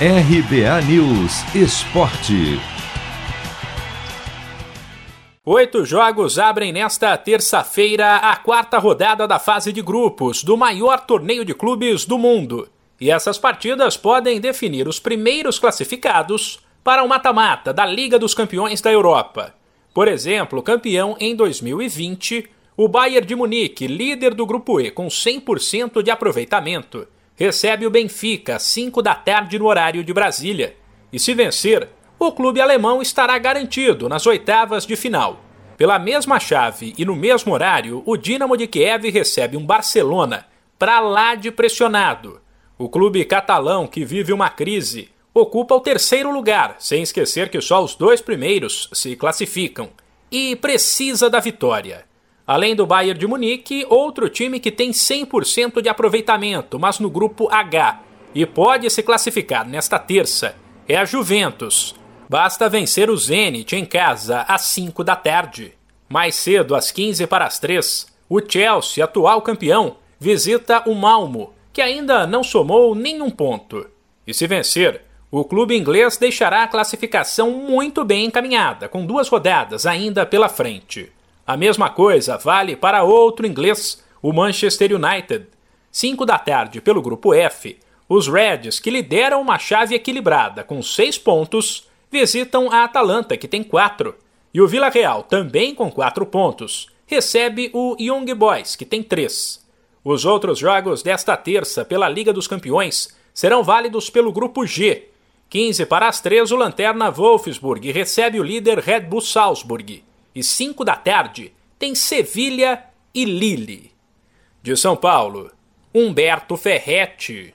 RBA News Esporte. Oito jogos abrem nesta terça-feira a quarta rodada da fase de grupos do maior torneio de clubes do mundo. E essas partidas podem definir os primeiros classificados para o mata-mata da Liga dos Campeões da Europa. Por exemplo, campeão em 2020, o Bayern de Munique, líder do grupo E com 100% de aproveitamento, recebe o Benfica às 5 da tarde no horário de Brasília. E se vencer, o clube alemão estará garantido nas oitavas de final. Pela mesma chave e no mesmo horário, o Dinamo de Kiev recebe um Barcelona para lá de pressionado. O clube catalão, que vive uma crise, ocupa o terceiro lugar, sem esquecer que só os dois primeiros se classificam, e precisa da vitória. Além do Bayern de Munique, outro time que tem 100% de aproveitamento, mas no grupo H, e pode se classificar nesta terça, é a Juventus. Basta vencer o Zenit em casa às 5 da tarde. Mais cedo, às 15 para as 3, o Chelsea, atual campeão, visita o Malmo, que ainda não somou nenhum ponto. E se vencer, o clube inglês deixará a classificação muito bem encaminhada, com duas rodadas ainda pela frente. A mesma coisa vale para outro inglês, o Manchester United. 5 da tarde pelo grupo F, os Reds, que lideram uma chave equilibrada com seis pontos, visitam a Atalanta, que tem quatro. E o Vila Real, também com quatro pontos, recebe o Young Boys, que tem três. Os outros jogos desta terça pela Liga dos Campeões serão válidos pelo grupo G. 15 para as 3, o Lanterna Wolfsburg recebe o líder Red Bull Salzburg e 5 da tarde tem Sevilha e Lille. De São Paulo, Humberto Ferretti.